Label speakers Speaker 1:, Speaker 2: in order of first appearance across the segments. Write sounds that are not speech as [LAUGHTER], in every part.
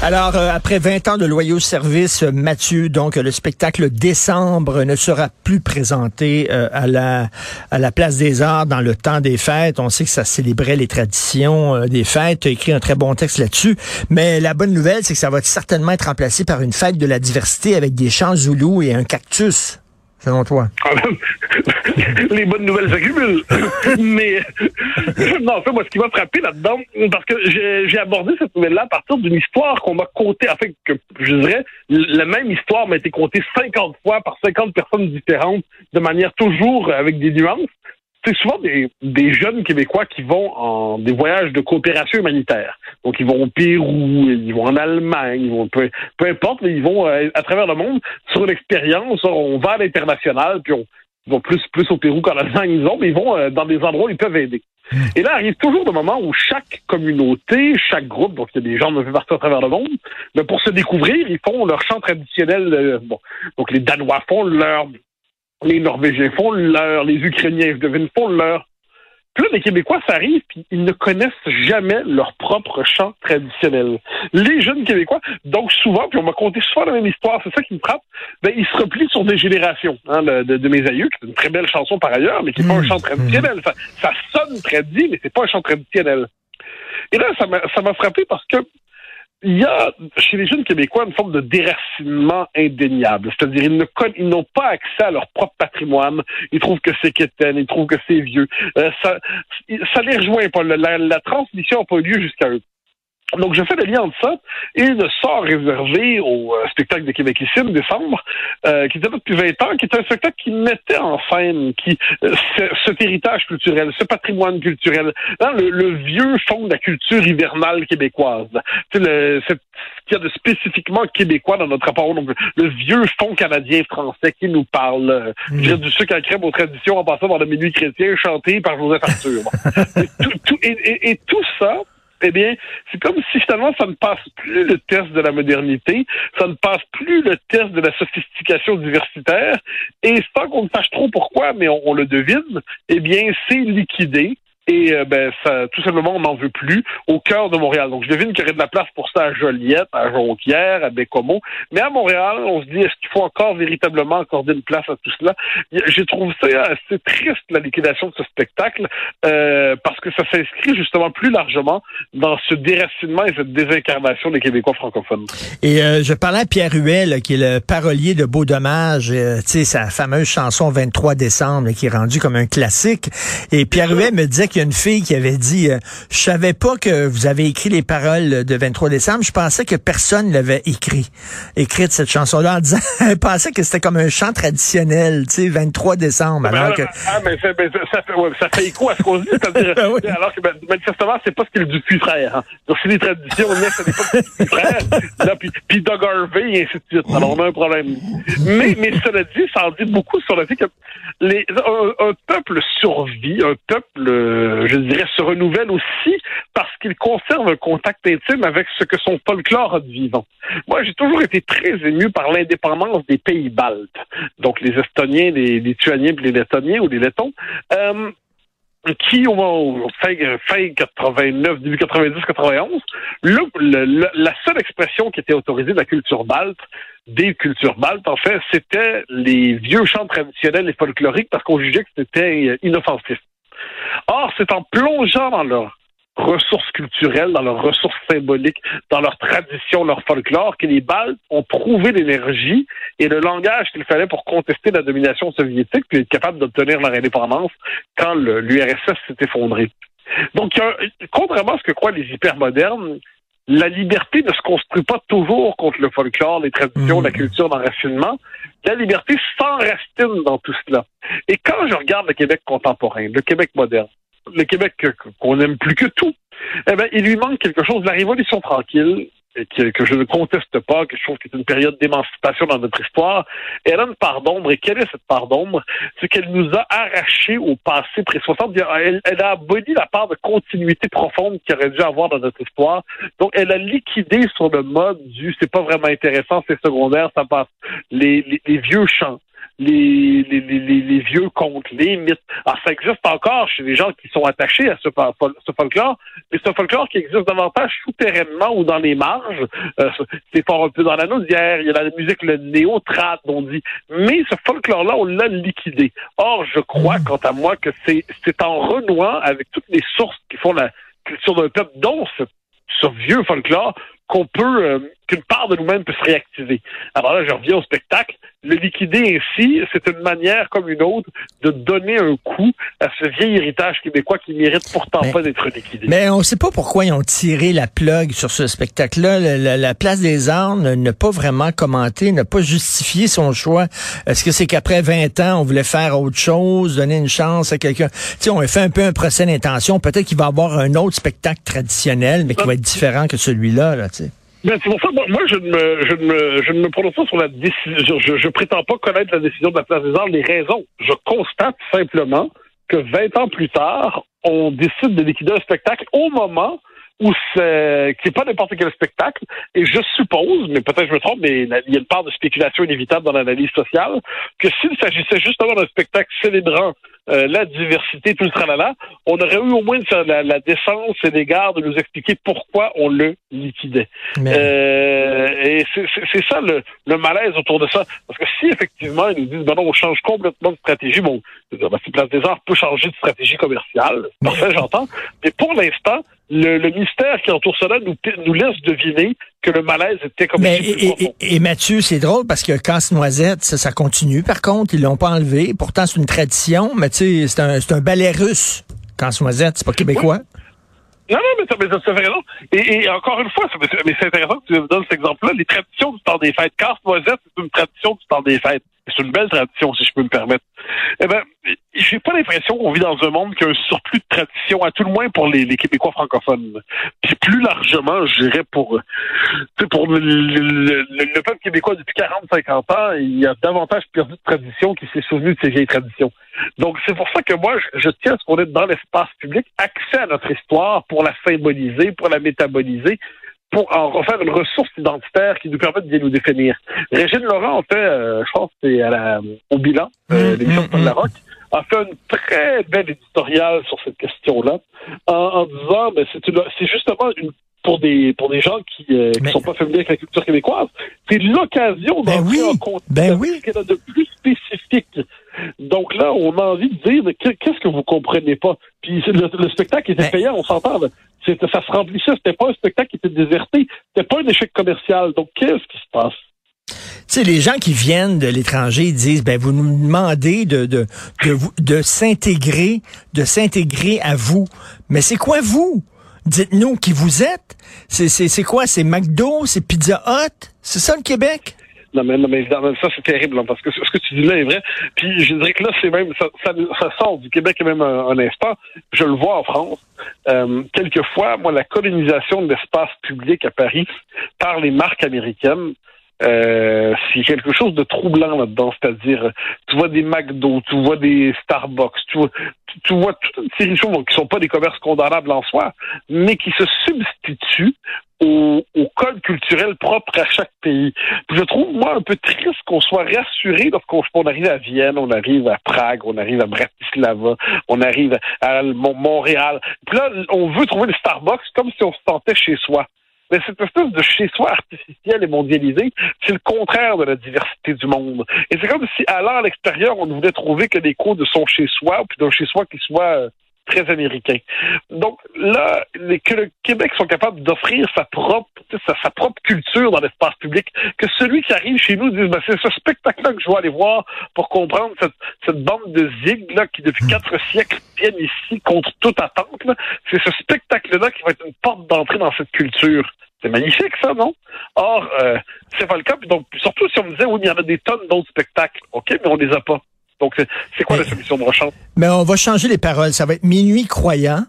Speaker 1: Alors, euh, après 20 ans de loyaux services, euh, Mathieu, donc le spectacle Décembre ne sera plus présenté euh, à la à la Place des Arts dans le temps des fêtes. On sait que ça célébrait les traditions euh, des fêtes. Tu écrit un très bon texte là-dessus. Mais la bonne nouvelle, c'est que ça va certainement être remplacé par une fête de la diversité avec des chants zoulous et un cactus. Selon toi? [LAUGHS]
Speaker 2: Les bonnes nouvelles s'accumulent. [LAUGHS] Mais non, en fait, moi, ce qui m'a frappé là-dedans, parce que j'ai abordé cette nouvelle-là à partir d'une histoire qu'on m'a contée, en fait, que je dirais, la même histoire m'a été contée 50 fois par 50 personnes différentes, de manière toujours avec des nuances. C'est souvent des, jeunes Québécois qui vont en des voyages de coopération humanitaire. Donc, ils vont au Pérou, ils vont en Allemagne, ils vont peu, importe, mais ils vont euh, à travers le monde sur une expérience. On va à l'international, puis ils vont plus, plus au Pérou qu'en Allemagne, ils vont euh, dans des endroits où ils peuvent aider. Et là arrive toujours le moment où chaque communauté, chaque groupe, donc il y a des gens de partout à travers le monde, mais pour se découvrir, ils font leur chant traditionnel. euh, donc les Danois font leur, les Norvégiens font leur, les Ukrainiens, je devine, font leur. Puis là, les Québécois, ça arrive, puis ils ne connaissent jamais leur propre chant traditionnel. Les jeunes Québécois, donc souvent, puis on m'a conté souvent la même histoire, c'est ça qui me frappe, ben, ils se replient sur des générations hein, de, de- de mes aïeux, qui est une très belle chanson par ailleurs, mais qui n'est pas un chant traditionnel. Ça, ça sonne tradit, mais c'est pas un chant traditionnel. Et là, ça m'a ça m'a frappé parce que il y a chez les jeunes Québécois une forme de déracinement indéniable. C'est-à-dire, ils ne ils n'ont pas accès à leur propre patrimoine. Ils trouvent que c'est quétaine, ils trouvent que c'est vieux. Euh, ça, ça les rejoint pas. La transmission n'a pas eu lieu jusqu'à eux. Donc, je fais le lien entre ça et le sort réservé au euh, spectacle de Québécissime, décembre, euh, qui était là depuis 20 ans, qui était un spectacle qui mettait en scène qui, euh, ce- cet héritage culturel, ce patrimoine culturel, dans le, le vieux fond de la culture hivernale québécoise. Tu sais, le, ce qu'il y a de spécifiquement québécois dans notre rapport, donc le, le vieux fond canadien-français qui nous parle, euh, dirais du sucre à crème aux traditions en passant par le minuit chrétien chanté par Joseph Arthur. [LAUGHS] et, tout, tout- et- et- et tout ça, eh bien, c'est comme si finalement ça ne passe plus le test de la modernité, ça ne passe plus le test de la sophistication diversitaire, et sans qu'on ne sache trop pourquoi, mais on, on le devine, eh bien, c'est liquidé. Et euh, ben, ça, tout simplement, on n'en veut plus au cœur de Montréal. Donc, je devine qu'il y aurait de la place pour ça à Joliette, à Jonquière, à Bécomo. Mais à Montréal, on se dit, est-ce qu'il faut encore véritablement accorder une place à tout cela? J'ai trouvé ça assez triste, la liquidation de ce spectacle, euh, parce que ça s'inscrit justement plus largement dans ce déracinement et cette désincarnation des Québécois francophones.
Speaker 1: Et euh, je parlais à Pierre Huet, là, qui est le parolier de Beau Dommage, euh, tu sais, sa fameuse chanson 23 décembre, qui est rendue comme un classique. Et Pierre Huet me disait qu'il y a une fille qui avait dit, euh, je savais pas que vous avez écrit les paroles de 23 décembre, je pensais que personne l'avait écrit, écrite cette chanson-là, en disant, [LAUGHS] elle pensait que c'était comme un chant traditionnel, tu sais, 23 décembre, alors que...
Speaker 2: Ah, mais, ça, mais ça- ça fait, ouais, ça fait écho à ce qu'on dit, c'est-à-dire,
Speaker 1: Ben [LAUGHS] oui.
Speaker 2: alors que ben, manifestement, c'est pas ce qu'il du puits frère. Hein. Donc, c'est des traditions, mais ce n'est pas ce qu'il frère. Là, puis, puis Doug Harvey, et ainsi de suite. Alors, on a un problème. Mais, mais cela dit, ça en dit beaucoup sur le fait que les, un, un peuple survit, un peuple, euh, je dirais, se renouvelle aussi parce qu'il conserve un contact intime avec ce que son folklore a de vivant. Moi, j'ai toujours été très ému par l'indépendance des pays baltes. Donc, les Estoniens, les Lituaniens, les Lettoniens ou les Lettons. Euh, qui, au fin, fin 89, début 90, 91, le- le- le- la seule expression qui était autorisée de la culture balte, des cultures baltes, en fait, c'était les vieux chants traditionnels et folkloriques parce qu'on jugeait que c'était euh, inoffensif. Or, c'est en plongeant dans leurs ressources culturelles, dans leurs ressources symboliques, dans leur tradition, leur folklore, que les Baltes ont trouvé l'énergie et le langage qu'il fallait pour contester la domination soviétique, puis être capable d'obtenir leur indépendance quand l'URSS s'est effondré. Donc, contrairement à ce que croient les hypermodernes, la liberté ne se construit pas toujours contre le folklore, les traditions, la culture d'enracinement. La liberté s'enracine dans tout cela. Et quand je regarde le Québec contemporain, le Québec moderne, le Québec qu'on aime plus que tout, eh ben, il lui manque quelque chose. La Révolution tranquille que, que je ne conteste pas, que je trouve que c'est une période d'émancipation dans notre histoire. Elle a une part d'ombre. Et quelle est cette part d'ombre? C'est qu'elle nous a arraché au passé pré-60. Elle, a aboli la part de continuité profonde qu'il aurait dû avoir dans notre histoire. Donc, elle a liquidé sur le mode du c'est pas vraiment intéressant, c'est secondaire, ça passe. Les, les vieux chants les, les, les, les, vieux contes, les mythes. Alors, ça existe encore chez les gens qui sont attachés à ce, folklore, mais ce folklore qui existe davantage souterrainement ou dans les marges. Euh, c'est fort un peu dans la nausière, il y a la musique, le néo-trad, on dit. Mais ce folklore-là, on l'a liquidé. Or, je crois, quant à moi, que c'est en renouant avec toutes les sources qui font la culture d'un peuple, dont ce, ce vieux folklore, qu'on peut, euh, qu'une part de nous-mêmes peut se réactiver. Alors là, je reviens au spectacle. Le liquider ainsi, c'est une manière comme une autre de donner un coup à ce vieil héritage québécois qui mérite pourtant pas d'être liquidé.
Speaker 1: Mais on ne sait pas pourquoi ils ont tiré la plug sur ce spectacle-là. La, Place des Arts n'a pas vraiment commenté, n'a pas justifié son choix. Est-ce que c'est qu'après 20 ans, on voulait faire autre chose, donner une chance à quelqu'un? Tu on a fait un peu un procès d'intention. Peut-être qu'il va y avoir un autre spectacle traditionnel, mais qui va être différent que celui-là, là, tu sais.
Speaker 2: Ben, c'est pour ça, moi, je ne me, je ne me, je ne me prononce pas sur la décision. Je, je, prétends pas connaître la décision de la place des arts, les raisons. Je constate simplement que 20 ans plus tard, on décide de liquider un spectacle au moment où c'est qui n'est pas n'importe quel spectacle. Et je suppose, mais peut-être je me trompe, mais il y a une part de spéculation inévitable dans l'analyse sociale, que s'il s'agissait justement d'un spectacle célébrant euh, la diversité, tout le tralala, on aurait eu au moins la, la décence et l'égard de nous expliquer pourquoi on le liquidait. Euh, et c'est ça le, le, malaise autour de ça. Parce que si effectivement ils nous disent, ben non, on change complètement de stratégie, bon, ben, Place des Arts peut changer de stratégie commerciale, parfait, j'entends, mais pour l'instant, le, le, mystère qui entoure cela nous, nous laisse deviner que le malaise était comme
Speaker 1: Mais, et, et, Mathieu, c'est drôle parce que Casse-Noisette, ça, ça, continue. Par contre, ils l'ont pas enlevé. Pourtant, c'est une tradition, mais tu sais, c'est un, c'est un ballet russe. Casse-Noisette, c'est pas québécois.
Speaker 2: Non, non, mais ça, ça fait raison. Et, et, encore une fois, mais c'est intéressant que tu me donnes cet exemple-là. Les traditions du temps des fêtes. Casse-Noisette, c'est une tradition du temps des fêtes. C'est une belle tradition, si je peux me permettre. Eh ben, j'ai pas l'impression qu'on vit dans un monde qui a un surplus de tradition, à tout le moins pour les, Québécois francophones. Puis plus largement, je dirais pour, pour le, le, le, peuple québécois depuis 40-50 ans, il y a davantage perdu de tradition qui s'est souvenu de ces vieilles traditions. Donc c'est pour ça que moi, je, je tiens à ce qu'on ait dans l'espace public accès à notre histoire pour la symboliser, pour la métaboliser, pour en refaire une ressource identitaire qui nous permette de bien nous définir. Régine Laurent, en fait, euh, je pense que c'est à la, au bilan, euh, mmh, l'émission de mmh, la Rock, a fait une très belle éditoriale sur cette question-là, en, en disant, ben, c'est justement une pour des pour des gens qui ne euh, sont pas familiers avec la culture québécoise, c'est l'occasion
Speaker 1: ben
Speaker 2: d'entrer en contexte
Speaker 1: ben oui.
Speaker 2: ce de plus spécifique. Donc là, on a envie de dire qu'est-ce que vous comprenez pas? Puis le, spectacle était ben payant, on s'entend. Ça se remplissait, c'était pas un spectacle qui était déserté, c'était pas un échec commercial. Donc qu'est-ce qui se passe?
Speaker 1: Tu sais, les gens qui viennent de l'étranger disent, ben vous nous demandez de s'intégrer, de s'intégrer à vous. Mais c'est quoi vous? Dites-nous qui vous êtes. C'est quoi? C'est McDo, c'est Pizza Hut, c'est ça le Québec?
Speaker 2: Non, mais, mais ça, c'est terrible, parce que ce que tu dis là est vrai. Puis je dirais que là, c'est même, ça, sort du Québec même un, instant. Je le vois en France. Euh, quelquefois, moi, la colonisation de l'espace public à Paris par les marques américaines, euh, c'est quelque chose de troublant là-dedans, c'est-à-dire tu vois des McDo, tu vois des Starbucks, tu vois, tu, vois ces choses qui sont pas des commerces condamnables en soi, mais qui se substituent au, au, code culturel propre à chaque pays. Je trouve, moi, un peu triste qu'on soit rassuré lorsqu'on arrive à Vienne, on arrive à Prague, on arrive à Bratislava, on arrive à Montréal. Puis là, on veut trouver des Starbucks comme si on se sentait chez soi. Mais cette espèce de chez-soi artificiel et mondialisé, c'est le contraire de la diversité du monde. Et c'est comme si, allant à l'extérieur, on ne voulait trouver que des codes de son chez-soi, puis d'un chez-soi qui soit euh, très américain. Donc là, que le Québec soit capable d'offrir sa propre sa, propre culture dans l'espace public, que celui qui arrive chez nous dise ben, c'est ce spectacle-là que je vais aller voir pour comprendre cette, cette bande de zig là qui depuis quatre siècles viennent ici contre toute attente. C'est ce spectacle-là qui va être une porte d'entrée dans cette culture. C'est magnifique, ça, non? Or, euh, c'est pas le cas. donc, surtout si on me disait, oui, il y en a des tonnes d'autres spectacles. OK, mais on les a pas. Donc, c'est quoi la solution de rechange?
Speaker 1: Mais on va changer les paroles. Ça va être Minuit croyant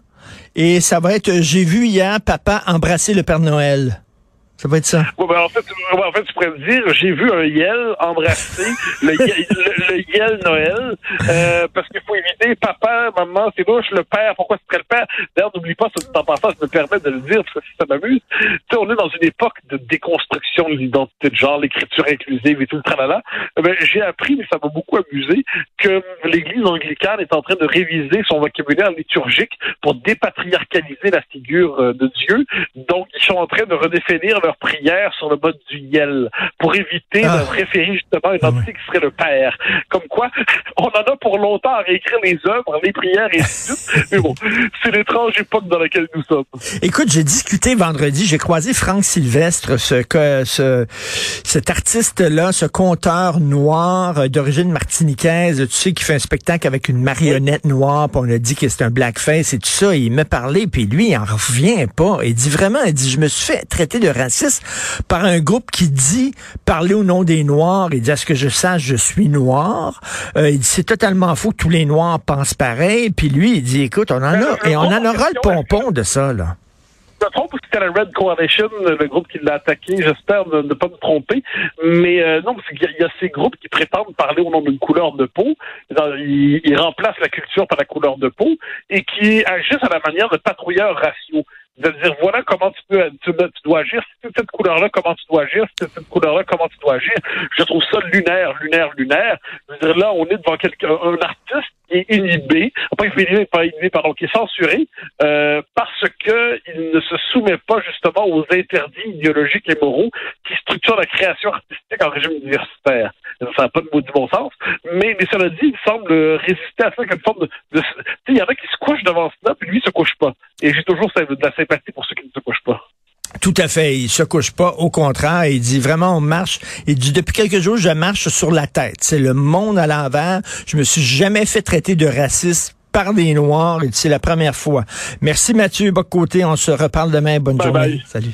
Speaker 1: et ça va être J'ai vu hier papa embrasser le Père Noël. Ça va être ça.
Speaker 2: Ouais, ben, en, fait, ouais, tu pourrais me dire, j'ai vu un Yel embrasser le, Yel- Noël, euh, parce qu'il faut éviter papa, maman, c'est louche, le père, pourquoi ce serait le père? D'ailleurs, n'oublie pas, ça, en passant, je me permets de le dire, parce que ça m'amuse. Tu sais, on est dans une époque de déconstruction de l'identité de genre, l'écriture inclusive et tout le tralala. Eh Ben, j'ai appris, mais ça m'a beaucoup amusé, que l'Église anglicane est en train de réviser son vocabulaire liturgique pour dépatriarcaliser la figure euh, de Dieu. Donc, ils sont en train de redéfinir leur prière sur le mode du Yel pour éviter
Speaker 1: Ah.
Speaker 2: de référer justement à une entité qui serait le Père. Comme quoi, [LAUGHS] on en a pour longtemps à réécrire les œuvres, les prières et suite. [LAUGHS] Mais bon, c'est l'étrange époque dans laquelle nous sommes.
Speaker 1: Écoute, j'ai discuté vendredi, j'ai croisé Franck Sylvestre, ce, que, ce cet artiste-là, ce conteur noir euh, d'origine martiniquaise, tu sais, qui fait un spectacle avec une marionnette noire, puis on a dit que c'est un blackface et tout ça. Il me parlait, puis lui, il en revient pas. Il dit vraiment, il dit, je me suis fait traiter de raciste par un groupe qui dit parler au nom des Noirs. Il dit, à ce que je sache, je suis noir. Euh, il dit, c'est totalement faux tous les Noirs pensent pareil. Puis lui, il dit, écoute, on en a, et on en aura le pompon de ça, là.
Speaker 2: Je me trompe ou c'était la Red Coalition, le groupe qui l'a attaqué, j'espère ne, ne pas me tromper. Mais euh, non, parce qu'il y, a- il y a ces groupes qui prétendent parler au nom d'une couleur de peau. Ils, ils remplacent la culture par la couleur de peau et qui agissent à la manière de patrouilleurs raciaux. De dire voilà comment tu peux tu, tu dois agir, si c'est cette couleur-là, comment tu dois agir, si c'est cette couleur-là, comment tu dois agir? Je trouve ça lunaire, lunaire, lunaire. Je veux dire, là, on est devant quelqu'un, un artiste est inhibé, pas inhibé, pas inhibé, pardon, qui est censuré euh, parce que il ne se soumet pas justement aux interdits idéologiques et moraux qui structurent la création artistique en régime universitaire. Ça n'a pas de mot du bon sens, mais, mais cela dit, il semble résister à ça comme forme de... de il y en a qui se couchent devant cela, puis lui il se couche pas. Et j'ai toujours de la sympathie pour ceux qui ne se couchent pas.
Speaker 1: Tout à fait. Il se couche pas. Au contraire, il dit vraiment on marche. Il dit depuis quelques jours, je marche sur la tête. C'est le monde à l'envers. Je me suis jamais fait traiter de raciste par des Noirs. C'est la première fois. Merci Mathieu Bocoté. On se reparle demain. Bonne
Speaker 2: Bye
Speaker 1: journée.
Speaker 2: bye.
Speaker 1: Salut.